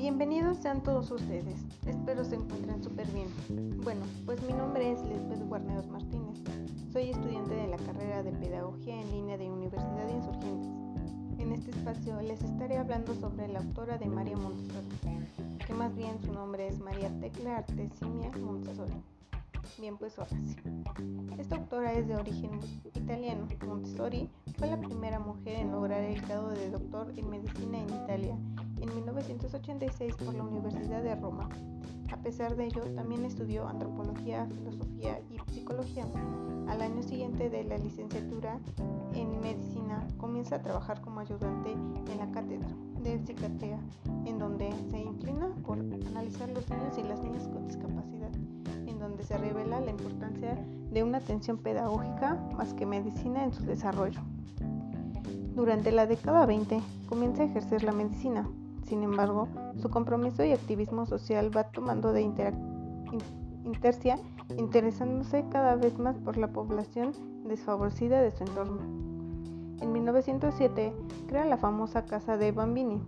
Bienvenidos sean todos ustedes, espero se encuentren súper bien. Bueno, pues mi nombre es Lisbeth Guarneros Martínez, soy estudiante de la carrera de Pedagogía en línea de Universidad de Insurgentes. En este espacio les estaré hablando sobre la autora de María Montessori, que más bien su nombre es María Tecla Artesimia Montessori. Bien, pues sí. Esta autora es de origen italiano. Montessori fue la primera mujer en lograr el grado de doctor en medicina en Italia en 1986 por la Universidad de Roma. A pesar de ello, también estudió antropología, filosofía y psicología. Al año siguiente de la licenciatura en medicina, comienza a trabajar como ayudante en la cátedra de psiquiatría, en donde se inclina por analizar los niños y las niñas con discapacidad, se revela la importancia de una atención pedagógica más que medicina en su desarrollo. Durante la década 20 comienza a ejercer la medicina, sin embargo, su compromiso y activismo social va tomando de intercia, interesándose cada vez más por la población desfavorecida de su entorno. En 1907 crea la famosa Casa de Bambini,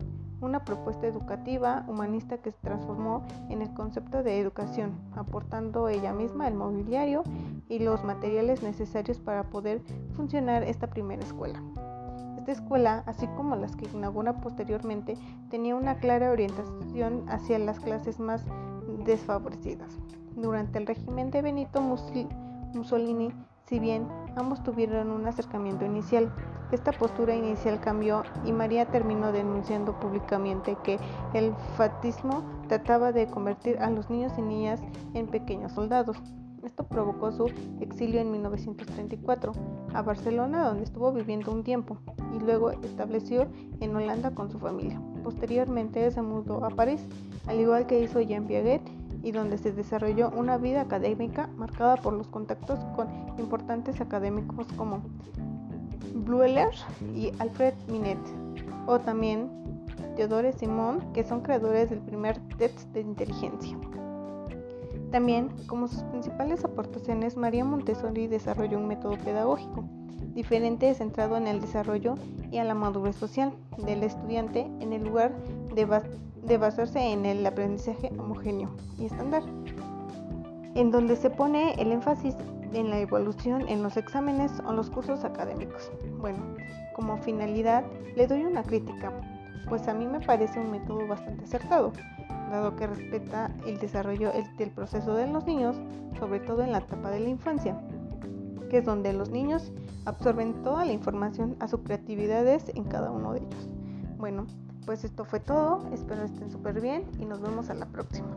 una propuesta educativa humanista que se transformó en el concepto de educación, aportando ella misma el mobiliario y los materiales necesarios para poder funcionar esta primera escuela. Esta escuela, así como las que inaugura posteriormente, tenía una clara orientación hacia las clases más desfavorecidas. Durante el régimen de Benito Mussolini, si bien ambos tuvieron un acercamiento inicial, esta postura inicial cambió y María terminó denunciando públicamente que el fatismo trataba de convertir a los niños y niñas en pequeños soldados. Esto provocó su exilio en 1934 a Barcelona, donde estuvo viviendo un tiempo, y luego estableció en Holanda con su familia. Posteriormente se mudó a París, al igual que hizo Jean Piaget, y donde se desarrolló una vida académica marcada por los contactos con importantes académicos como Bleuler y Alfred Minet, o también Theodore Simon, que son creadores del primer test de inteligencia. También, como sus principales aportaciones, María Montessori desarrolló un método pedagógico diferente centrado en el desarrollo y a la madurez social del estudiante en el lugar de, basarse en el aprendizaje homogéneo y estándar, en donde se pone el énfasis en la evolución en los exámenes o los cursos académicos. Bueno, como finalidad le doy una crítica, pues a mí me parece un método bastante acertado, dado que respeta el desarrollo del proceso de los niños, sobre todo en la etapa de la infancia, que es donde los niños absorben toda la información a sus creatividades en cada uno de ellos. Bueno, pues esto fue todo, espero estén súper bien y nos vemos a la próxima.